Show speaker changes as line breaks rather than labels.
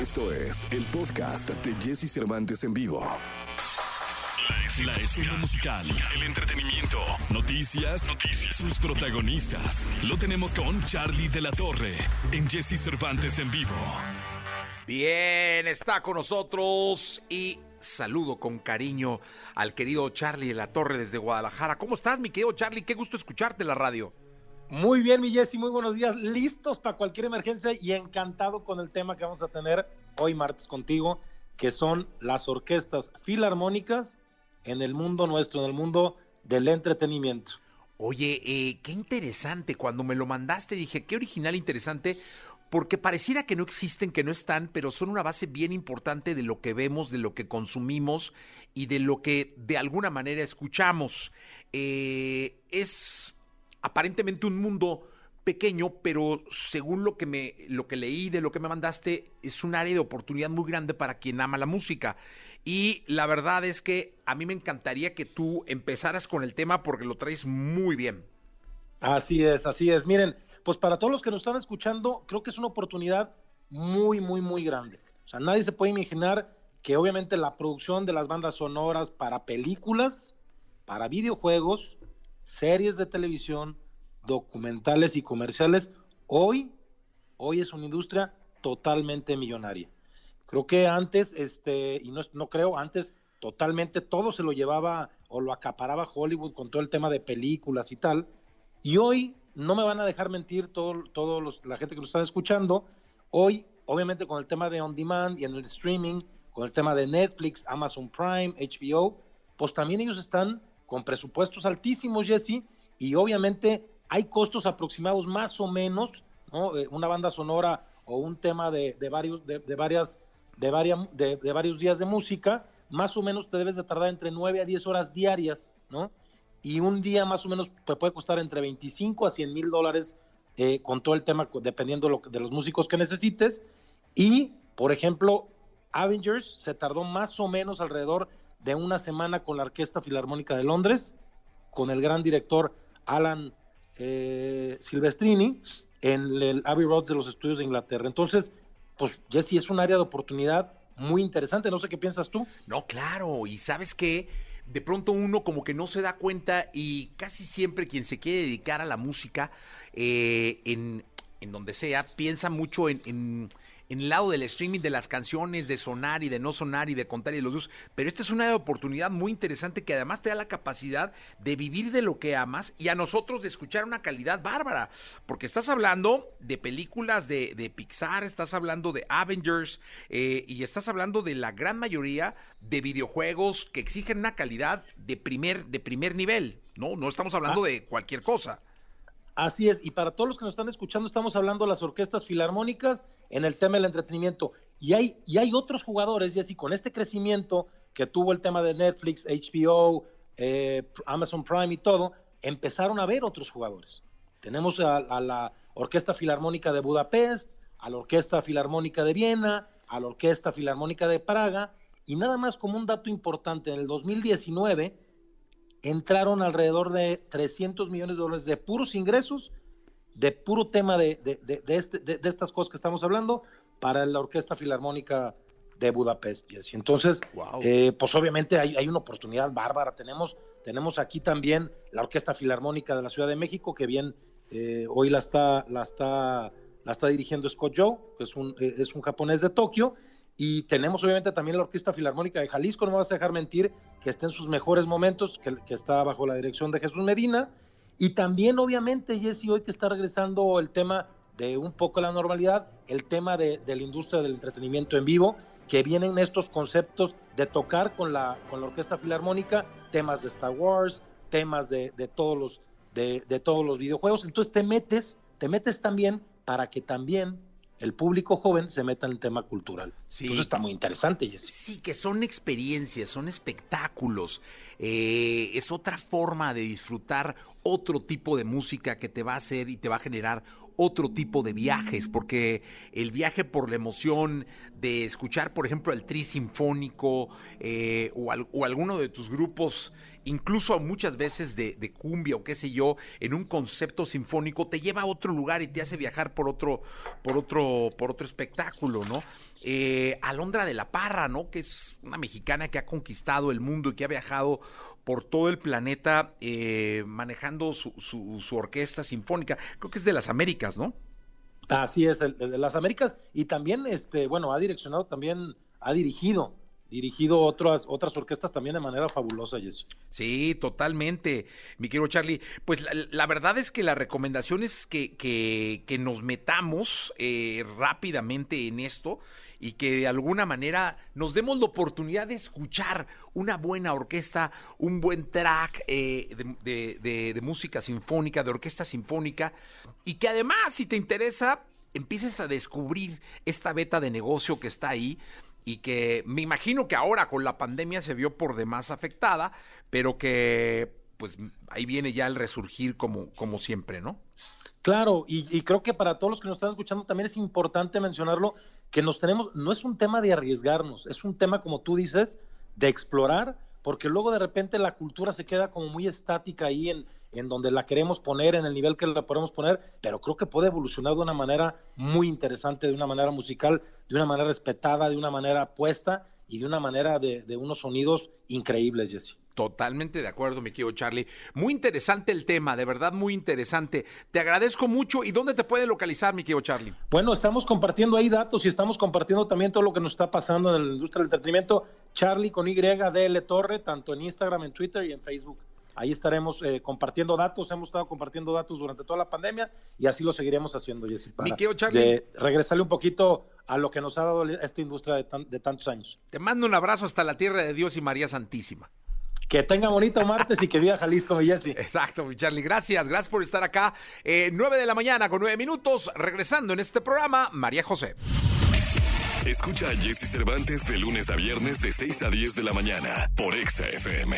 Esto es el podcast de Jesse Cervantes en vivo. La escena, musical, el entretenimiento, noticias, noticias, sus protagonistas. Lo tenemos con Charlie de la Torre en Jesse Cervantes en vivo.
Bien, está con nosotros y saludo con cariño al querido Charlie de la Torre desde Guadalajara. ¿Cómo estás, mi querido Charlie? Qué gusto escucharte en la radio.
Muy bien, mi Jesse, muy buenos días. Listos para cualquier emergencia y encantado con el tema que vamos a tener hoy martes contigo, que son las orquestas filarmónicas en el mundo nuestro, en el mundo del entretenimiento.
Oye, eh, qué interesante. Cuando me lo mandaste dije, qué original, interesante, porque pareciera que no existen, que no están, pero son una base bien importante de lo que vemos, de lo que consumimos y de lo que de alguna manera escuchamos. Eh, es aparentemente un mundo pequeño, pero según lo que me lo que leí de lo que me mandaste es un área de oportunidad muy grande para quien ama la música. Y la verdad es que a mí me encantaría que tú empezaras con el tema porque lo traes muy bien.
Así es, así es. Miren, pues para todos los que nos están escuchando, creo que es una oportunidad muy, muy, muy grande. O sea, nadie se puede imaginar que obviamente la producción de las bandas sonoras para películas, para videojuegos, series de televisión, documentales y comerciales, hoy, hoy es una industria totalmente millonaria. Creo que antes, este, y no, no creo, antes totalmente todo se lo llevaba o lo acaparaba Hollywood con todo el tema de películas y tal. Y hoy no me van a dejar mentir todo, todo los, la gente que nos está escuchando. Hoy, obviamente, con el tema de on demand y en el streaming, con el tema de Netflix, Amazon Prime, HBO, pues también ellos están con presupuestos altísimos, Jesse, y obviamente hay costos aproximados más o menos, ¿no? Eh, una banda sonora o un tema de, varios, de, varias, de, varias, de, varios días de música, más o menos te debes de tardar entre 9 a 10 horas diarias, ¿no? Y un día más o menos te puede costar entre 25 a 100 mil dólares eh, con todo el tema, dependiendo de los músicos que necesites. Y, por ejemplo, Avengers se tardó más o menos alrededor de una semana con la Orquesta Filarmónica de Londres, con el gran director Alan eh, Silvestrini, en el Abbey Road de los estudios de Inglaterra. Entonces, pues Jesse, es un área de oportunidad muy interesante. No sé qué piensas tú.
No, claro, y sabes que de pronto uno como que no se da cuenta y casi siempre quien se quiere dedicar a la música eh, en, en donde sea, piensa mucho en el lado del streaming de las canciones, de sonar y de no sonar y de contar y de los dos. Pero esta es una oportunidad muy interesante que además te da la capacidad de vivir de lo que amas y a nosotros de escuchar una calidad bárbara. Porque estás hablando de películas de, Pixar, estás hablando de Avengers eh, y estás hablando de la gran mayoría de videojuegos que exigen una calidad de primer, de primer nivel. No, no estamos hablando ah. de cualquier cosa.
Así es, y para todos los que nos están escuchando, estamos hablando de las orquestas filarmónicas en el tema del entretenimiento. Y hay, y hay otros jugadores, y así con este crecimiento que tuvo el tema de Netflix, HBO, eh, Amazon Prime y todo, empezaron a ver otros jugadores. Tenemos a, a, la Orquesta Filarmónica de Budapest, a la Orquesta Filarmónica de Viena, a la Orquesta Filarmónica de Praga, y nada más como un dato importante, en el 2019 entraron alrededor de 300 millones de dólares de puros ingresos, de puro tema de, de, este, de, estas cosas que estamos hablando, para la Orquesta Filarmónica de Budapest. Y. Entonces, eh, pues obviamente hay, hay, una oportunidad bárbara. Tenemos, tenemos aquí también la Orquesta Filarmónica de la Ciudad de México, que bien eh, hoy la está, la, está, la está dirigiendo Scott Joe, que es un, eh, es un japonés de Tokio, y tenemos obviamente también la Orquesta Filarmónica de Jalisco, no me vas a dejar mentir, que está en sus mejores momentos, que, está bajo la dirección de Jesús Medina. Y también obviamente, Jesse, hoy que está regresando el tema de un poco la normalidad, el tema de, la industria del entretenimiento en vivo, que vienen estos conceptos de tocar con la, con la Orquesta Filarmónica temas de Star Wars, temas de, todos los, de, de todos los videojuegos. Entonces te metes, te metes también para que también el público joven se meta en el tema cultural. Sí. Entonces está muy interesante, Jesse.
Sí, que son experiencias, son espectáculos. Eh, es otra forma de disfrutar otro tipo de música que te va a hacer y te va a generar otro tipo de viajes, porque el viaje por la emoción de escuchar, por ejemplo, el tri sinfónico eh, o, o alguno de tus grupos incluso muchas veces de, cumbia o qué sé yo, en un concepto sinfónico, te lleva a otro lugar y te hace viajar por otro, por otro, por otro espectáculo, ¿no? Eh, Alondra de la Parra, ¿no? Que es una mexicana que ha conquistado el mundo y que ha viajado por todo el planeta eh, manejando su, su, orquesta sinfónica. Creo que es de las Américas, ¿no?
Así es, de las Américas y también, este, bueno, ha direccionado también, ha dirigido dirigido otras, otras orquestas también de manera fabulosa, Jesse.
Sí, totalmente, mi querido Charlie. Pues la, verdad es que la recomendación es que, que, nos metamos eh, rápidamente en esto y que de alguna manera nos demos la oportunidad de escuchar una buena orquesta, un buen track eh, de, de música sinfónica, de orquesta sinfónica, y que además, si te interesa, empieces a descubrir esta beta de negocio que está ahí y que me imagino que ahora con la pandemia se vio por demás afectada, pero que pues ahí viene ya el resurgir como, como siempre, ¿no?
Claro, y, creo que para todos los que nos están escuchando también es importante mencionarlo, que nos tenemos, no es un tema de arriesgarnos, es un tema, como tú dices, de explorar, porque luego de repente la cultura se queda como muy estática ahí en, en donde la queremos poner, en el nivel que la podemos poner, pero creo que puede evolucionar de una manera muy interesante, de una manera musical, de una manera respetada, de una manera puesta y de una manera de, unos sonidos increíbles, Jesse.
Totalmente de acuerdo, mi querido Charlie. Muy interesante el tema, de verdad muy interesante. Te agradezco mucho. ¿Y dónde te puede localizar, mi querido Charlie?
Bueno, estamos compartiendo ahí datos y estamos compartiendo también todo lo que nos está pasando en la industria del entretenimiento. Charlie con Y, DL Torre, tanto en Instagram, en Twitter y en Facebook. Ahí estaremos eh, compartiendo datos, hemos estado compartiendo datos durante toda la pandemia y así lo seguiremos haciendo, Jessy, para de regresarle un poquito a lo que nos ha dado esta industria de, tantos años.
Te mando un abrazo hasta la tierra de Dios y María Santísima.
Que tenga bonito martes y que viva Jalisco, mi Jessy.
Exacto, mi Charlie. Gracias, gracias por estar acá. Eh, 9 de la mañana con nueve minutos, regresando en este programa, María José.
Escucha a Jesse Cervantes de lunes a viernes de 6 a 10 de la mañana por Exa FM.